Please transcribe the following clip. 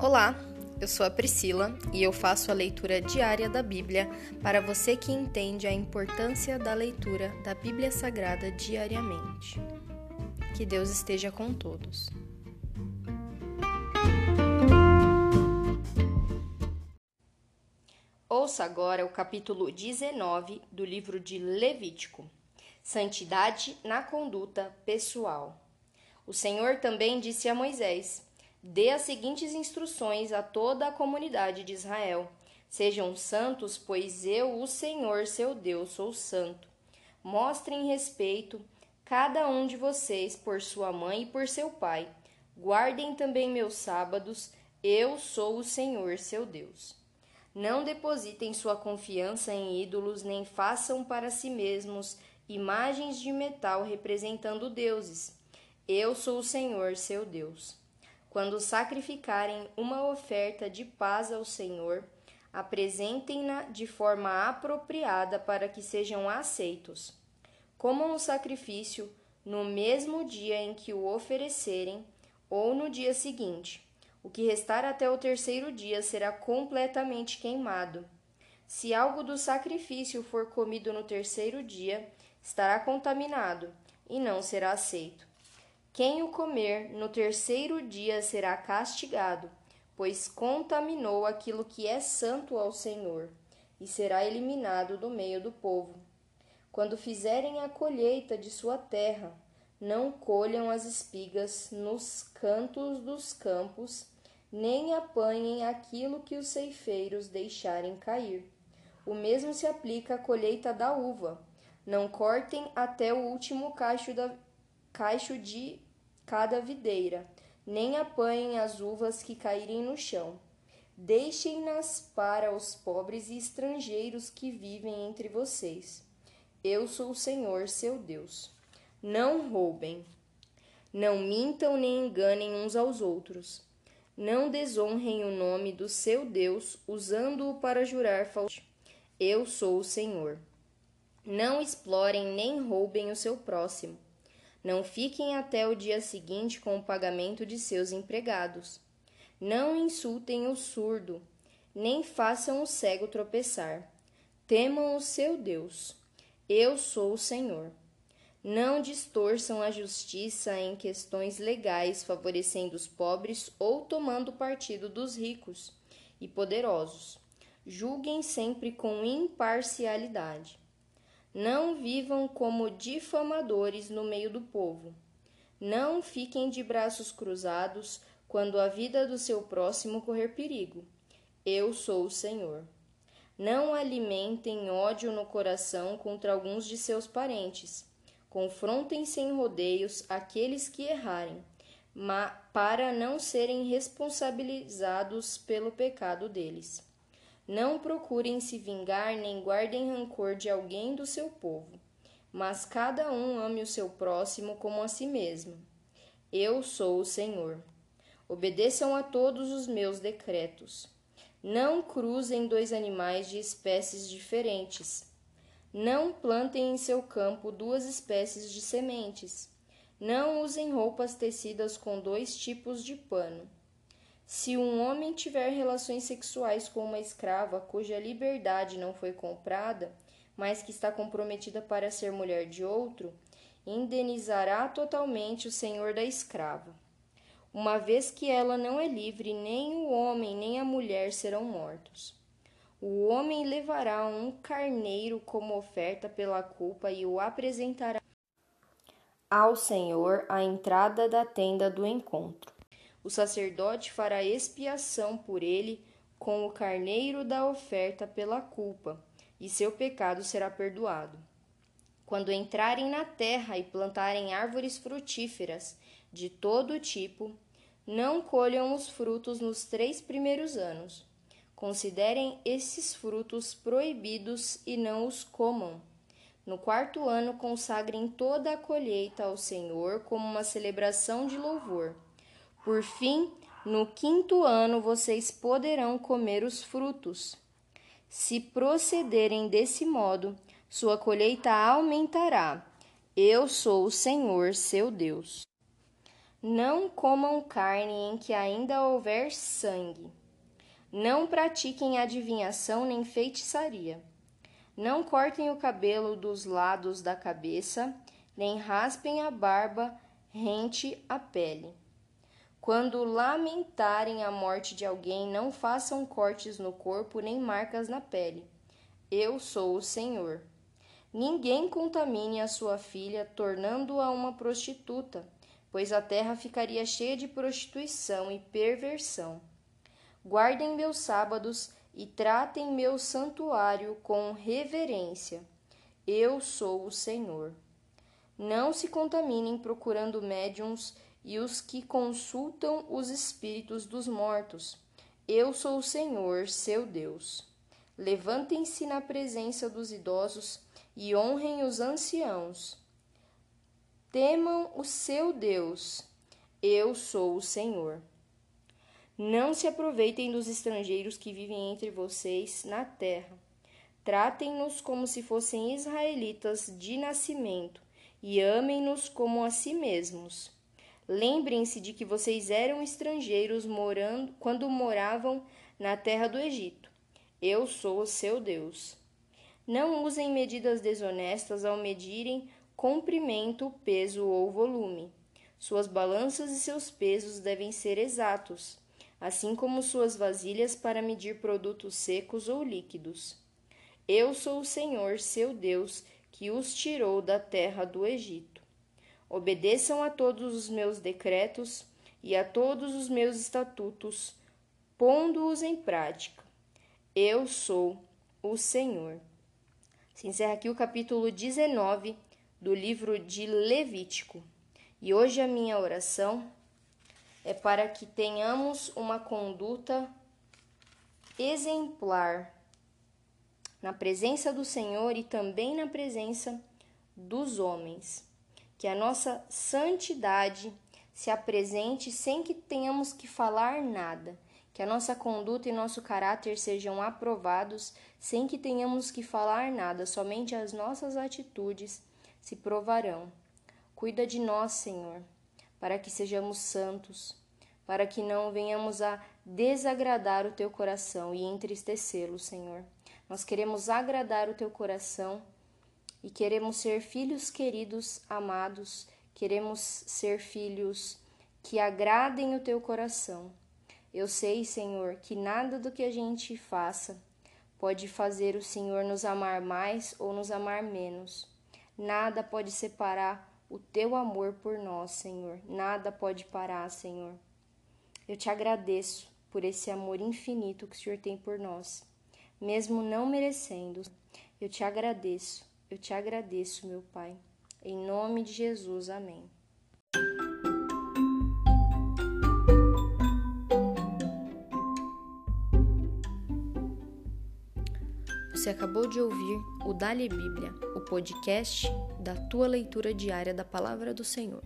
Olá, eu sou a Priscila e eu faço a leitura diária da Bíblia para você que entende a importância da leitura da Bíblia Sagrada diariamente. Que Deus esteja com todos. Ouça agora o capítulo 19 do livro de Levítico: Santidade na conduta pessoal. O Senhor também disse a Moisés: Dê as seguintes instruções a toda a comunidade de Israel: Sejam santos, pois eu, o Senhor, seu Deus, sou santo. Mostrem respeito, cada um de vocês, por sua mãe e por seu pai. Guardem também meus sábados, eu sou o Senhor, seu Deus. Não depositem sua confiança em ídolos, nem façam para si mesmos imagens de metal representando deuses. Eu sou o Senhor, seu Deus. Quando sacrificarem uma oferta de paz ao Senhor, apresentem-na de forma apropriada para que sejam aceitos. Comam o sacrifício no mesmo dia em que o oferecerem ou no dia seguinte. O que restar até o terceiro dia será completamente queimado. Se algo do sacrifício for comido no terceiro dia, estará contaminado e não será aceito. Quem o comer no terceiro dia será castigado, pois contaminou aquilo que é santo ao Senhor, e será eliminado do meio do povo. Quando fizerem a colheita de sua terra, não colham as espigas nos cantos dos campos, nem apanhem aquilo que os ceifeiros deixarem cair. O mesmo se aplica à colheita da uva. Não cortem até o último cacho, da, cacho de cada videira, nem apanhem as uvas que caírem no chão. Deixem-nas para os pobres e estrangeiros que vivem entre vocês. Eu sou o Senhor, seu Deus. Não roubem. Não mintam nem enganem uns aos outros. Não desonrem o nome do seu Deus, usando-o para jurar falsamente. Eu sou o Senhor. Não explorem nem roubem o seu próximo não fiquem até o dia seguinte com o pagamento de seus empregados. Não insultem o surdo, nem façam o cego tropeçar. Temam o seu Deus. Eu sou o Senhor. Não distorçam a justiça em questões legais, favorecendo os pobres ou tomando partido dos ricos e poderosos. Julguem sempre com imparcialidade. Não vivam como difamadores no meio do povo. Não fiquem de braços cruzados quando a vida do seu próximo correr perigo. Eu sou o Senhor. Não alimentem ódio no coração contra alguns de seus parentes. Confrontem sem rodeios aqueles que errarem, para não serem responsabilizados pelo pecado deles. Não procurem se vingar nem guardem rancor de alguém do seu povo, mas cada um ame o seu próximo como a si mesmo. Eu sou o Senhor. Obedeçam a todos os meus decretos. Não cruzem dois animais de espécies diferentes. Não plantem em seu campo duas espécies de sementes. Não usem roupas tecidas com dois tipos de pano. Se um homem tiver relações sexuais com uma escrava cuja liberdade não foi comprada, mas que está comprometida para ser mulher de outro, indenizará totalmente o senhor da escrava. Uma vez que ela não é livre, nem o homem nem a mulher serão mortos. O homem levará um carneiro como oferta pela culpa e o apresentará ao Senhor à entrada da tenda do encontro. O sacerdote fará expiação por ele com o carneiro da oferta pela culpa, e seu pecado será perdoado. Quando entrarem na terra e plantarem árvores frutíferas de todo tipo, não colham os frutos nos três primeiros anos. Considerem esses frutos proibidos e não os comam. No quarto ano, consagrem toda a colheita ao Senhor como uma celebração de louvor. Por fim, no quinto ano vocês poderão comer os frutos. Se procederem desse modo, sua colheita aumentará. Eu sou o Senhor, seu Deus. Não comam carne em que ainda houver sangue. Não pratiquem adivinhação nem feitiçaria. Não cortem o cabelo dos lados da cabeça, nem raspem a barba rente a pele. Quando lamentarem a morte de alguém, não façam cortes no corpo nem marcas na pele. Eu sou o Senhor. Ninguém contamine a sua filha, tornando-a uma prostituta, pois a terra ficaria cheia de prostituição e perversão. Guardem meus sábados e tratem meu santuário com reverência. Eu sou o Senhor. Não se contaminem procurando médiums e os que consultam os espíritos dos mortos. Eu sou o Senhor, seu Deus. Levantem-se na presença dos idosos e honrem os anciãos. Temam o seu Deus. Eu sou o Senhor. Não se aproveitem dos estrangeiros que vivem entre vocês na terra. Tratem-nos como se fossem israelitas de nascimento e amem-nos como a si mesmos. Lembrem-se de que vocês eram estrangeiros morando quando moravam na terra do Egito. Eu sou o seu Deus. Não usem medidas desonestas ao medirem comprimento, peso ou volume. Suas balanças e seus pesos devem ser exatos assim como suas vasilhas para medir produtos secos ou líquidos. Eu sou o Senhor, seu Deus, que os tirou da terra do Egito. Obedeçam a todos os meus decretos e a todos os meus estatutos, pondo-os em prática. Eu sou o Senhor. Se encerra aqui o capítulo 19 do livro de Levítico. E hoje a minha oração é para que tenhamos uma conduta exemplar na presença do Senhor e também na presença dos homens. Que a nossa santidade se apresente sem que tenhamos que falar nada. Que a nossa conduta e nosso caráter sejam aprovados sem que tenhamos que falar nada, somente as nossas atitudes se provarão. Cuida de nós, Senhor para que sejamos santos, para que não venhamos a desagradar o teu coração e entristecê-lo, Senhor. Nós queremos agradar o teu coração e queremos ser filhos queridos, amados, queremos ser filhos que agradem o teu coração. Eu sei, Senhor, que nada do que a gente faça pode fazer o Senhor nos amar mais ou nos amar menos. Nada pode separar o teu amor por nós, Senhor. Nada pode parar, Senhor. Eu te agradeço por esse amor infinito que o Senhor tem por nós, mesmo não merecendo. Eu te agradeço, eu te agradeço, meu Pai. Em nome de Jesus, amém. Você acabou de ouvir o Dali Bíblia, o podcast da tua leitura diária da palavra do Senhor.